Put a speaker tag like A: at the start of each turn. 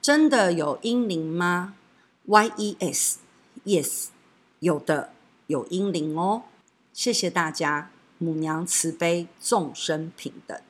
A: 真的有阴灵吗？Yes yes 有的有阴灵哦。谢谢大家母娘慈悲众生平等。